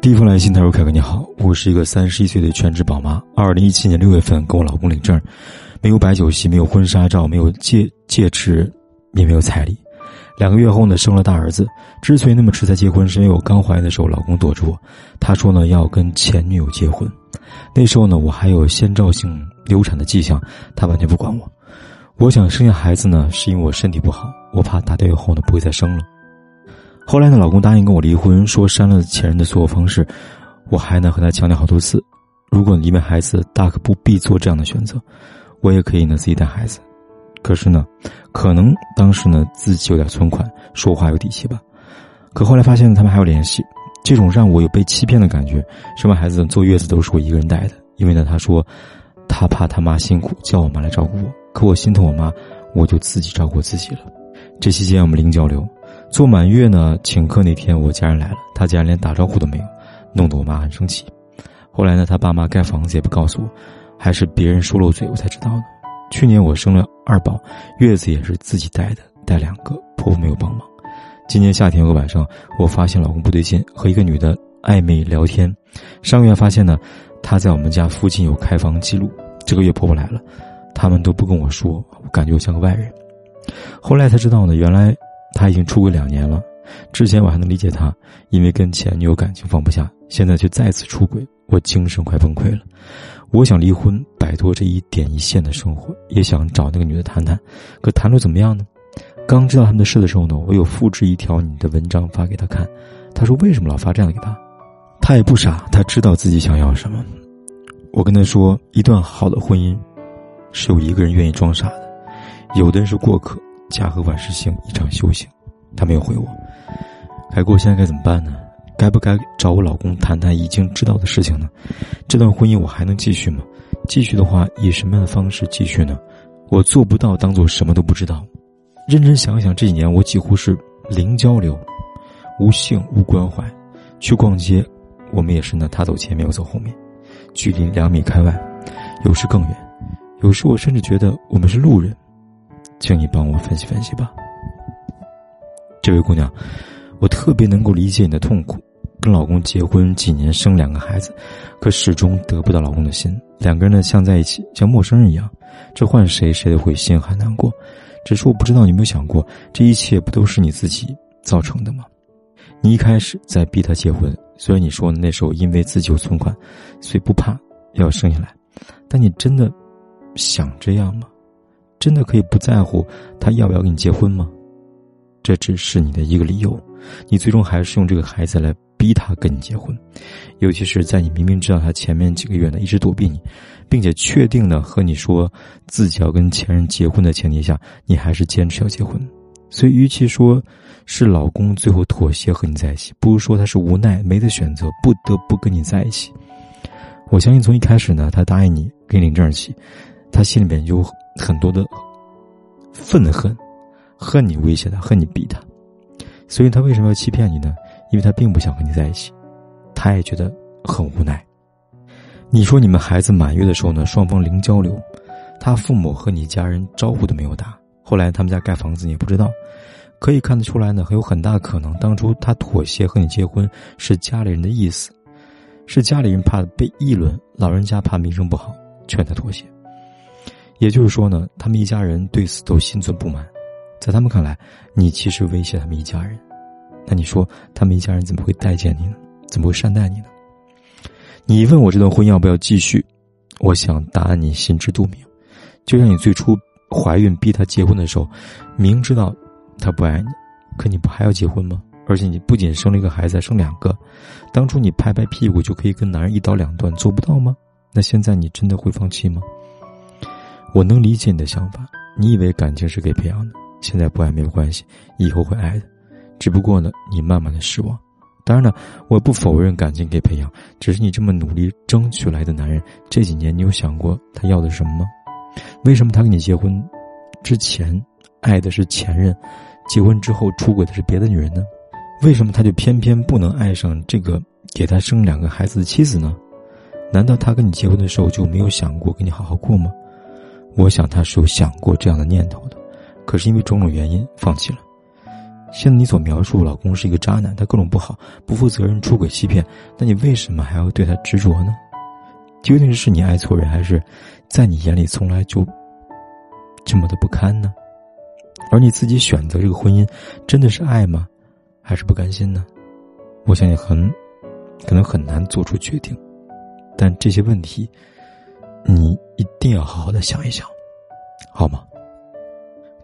第一封来信，他说：“凯哥你好，我是一个三十一岁的全职宝妈。二零一七年六月份跟我老公领证，没有摆酒席，没有婚纱照，没有戒戒指，也没有彩礼。两个月后呢，生了大儿子。之所以那么迟才结婚，是因为我刚怀孕的时候，老公躲着我，他说呢要跟前女友结婚。那时候呢，我还有先兆性流产的迹象，他完全不管我。我想生下孩子呢，是因为我身体不好，我怕打掉以后呢不会再生了。”后来呢，老公答应跟我离婚，说删了前任的所有方式，我还呢和他强调好多次，如果你为孩子，大可不必做这样的选择，我也可以呢自己带孩子。可是呢，可能当时呢自己有点存款，说话有底气吧。可后来发现他们还有联系，这种让我有被欺骗的感觉。生完孩子坐月子都是我一个人带的，因为呢他说，他怕他妈辛苦，叫我妈来照顾我。可我心疼我妈，我就自己照顾自己了。这期间我们零交流。做满月呢，请客那天，我家人来了，他家人连打招呼都没有，弄得我妈很生气。后来呢，他爸妈盖房子也不告诉我，还是别人说漏嘴，我才知道的。去年我生了二宝，月子也是自己带的，带两个，婆婆没有帮忙。今年夏天有个晚上，我发现老公不对劲，和一个女的暧昧聊天。上个月发现呢，他在我们家附近有开房记录。这个月婆婆来了，他们都不跟我说，我感觉我像个外人。后来才知道呢，原来。他已经出轨两年了，之前我还能理解他，因为跟前女友感情放不下，现在却再次出轨，我精神快崩溃了。我想离婚，摆脱这一点一线的生活，也想找那个女的谈谈，可谈了怎么样呢？刚知道他们的事的时候呢，我有复制一条你的文章发给他看，他说为什么老发这样的给他？他也不傻，他知道自己想要什么。我跟他说，一段好的婚姻，是有一个人愿意装傻的，有的人是过客。家和万事兴，一场修行。他没有回我。海哥，现在该怎么办呢？该不该找我老公谈谈已经知道的事情呢？这段婚姻我还能继续吗？继续的话，以什么样的方式继续呢？我做不到当做什么都不知道。认真想想，这几年我几乎是零交流，无性无关怀。去逛街，我们也是呢，他走前面，我走后面，距离两米开外，有时更远。有时我甚至觉得我们是路人。请你帮我分析分析吧。这位姑娘，我特别能够理解你的痛苦。跟老公结婚几年，生两个孩子，可始终得不到老公的心。两个人呢，像在一起，像陌生人一样。这换谁，谁都会心寒难过。只是我不知道你有没有想过，这一切不都是你自己造成的吗？你一开始在逼他结婚，虽然你说那时候因为自己有存款，所以不怕要生下来，但你真的想这样吗？真的可以不在乎他要不要跟你结婚吗？这只是你的一个理由，你最终还是用这个孩子来逼他跟你结婚，尤其是在你明明知道他前面几个月呢一直躲避你，并且确定的和你说自己要跟前任结婚的前提下，你还是坚持要结婚。所以，与其说是老公最后妥协和你在一起，不如说他是无奈没得选择，不得不跟你在一起。我相信从一开始呢，他答应你给你领证起，他心里面就。很多的愤恨，恨你威胁他，恨你逼他，所以他为什么要欺骗你呢？因为他并不想和你在一起，他也觉得很无奈。你说你们孩子满月的时候呢，双方零交流，他父母和你家人招呼都没有打。后来他们家盖房子，你也不知道，可以看得出来呢，很有很大可能，当初他妥协和你结婚是家里人的意思，是家里人怕被议论，老人家怕名声不好，劝他妥协。也就是说呢，他们一家人对此都心存不满，在他们看来，你其实威胁他们一家人。那你说，他们一家人怎么会待见你呢？怎么会善待你呢？你问我这段婚要不要继续，我想答案你心知肚明。就像你最初怀孕逼他结婚的时候，明知道他不爱你，可你不还要结婚吗？而且你不仅生了一个孩子，还生两个，当初你拍拍屁股就可以跟男人一刀两断，做不到吗？那现在你真的会放弃吗？我能理解你的想法，你以为感情是给培养的，现在不爱没有关系，以后会爱的，只不过呢，你慢慢的失望。当然了，我也不否认感情给培养，只是你这么努力争取来的男人，这几年你有想过他要的什么吗？为什么他跟你结婚之前爱的是前任，结婚之后出轨的是别的女人呢？为什么他就偏偏不能爱上这个给他生两个孩子的妻子呢？难道他跟你结婚的时候就没有想过跟你好好过吗？我想他是有想过这样的念头的，可是因为种种原因放弃了。现在你所描述老公是一个渣男，他各种不好，不负责任，出轨欺骗，那你为什么还要对他执着呢？究竟是你爱错人，还是在你眼里从来就这么的不堪呢？而你自己选择这个婚姻，真的是爱吗？还是不甘心呢？我想你很可能很难做出决定，但这些问题，你一定要好好的想一想，好吗？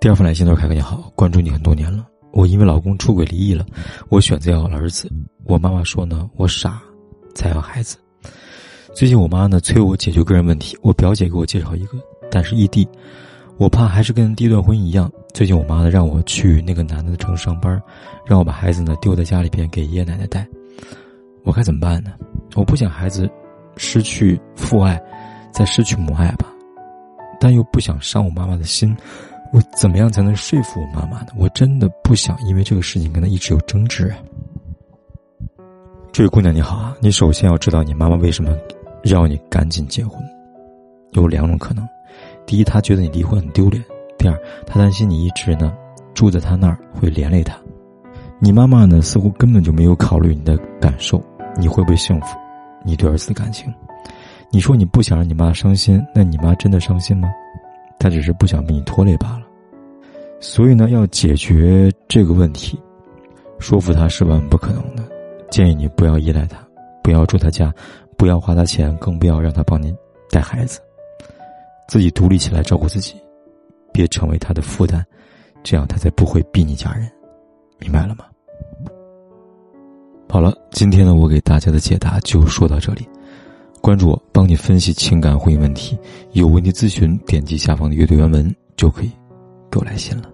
第二封来信都是凯哥你好，关注你很多年了。我因为老公出轨离异了，我选择要儿子。我妈妈说呢，我傻，才要孩子。最近我妈呢催我解决个人问题，我表姐给我介绍一个，但是异地，我怕还是跟第一段婚姻一样。最近我妈呢让我去那个男的的城市上班，让我把孩子呢丢在家里边给爷爷奶奶带。我该怎么办呢？我不想孩子失去父爱，再失去母爱吧，但又不想伤我妈妈的心。我怎么样才能说服我妈妈呢？我真的不想因为这个事情跟她一直有争执啊。这位姑娘你好啊，你首先要知道你妈妈为什么要你赶紧结婚，有两种可能：第一，她觉得你离婚很丢脸；第二，她担心你一直呢住在她那儿会连累她。你妈妈呢似乎根本就没有考虑你的感受，你会不会幸福？你对儿子的感情？你说你不想让你妈伤心，那你妈真的伤心吗？她只是不想被你拖累罢了。所以呢，要解决这个问题，说服她是万万不可能的。建议你不要依赖她，不要住她家，不要花她钱，更不要让她帮你带孩子。自己独立起来照顾自己，别成为她的负担，这样她才不会逼你嫁人。明白了吗？好了，今天呢，我给大家的解答就说到这里。关注我，帮你分析情感婚姻问题。有问题咨询，点击下方的阅读原文就可以给我来信了。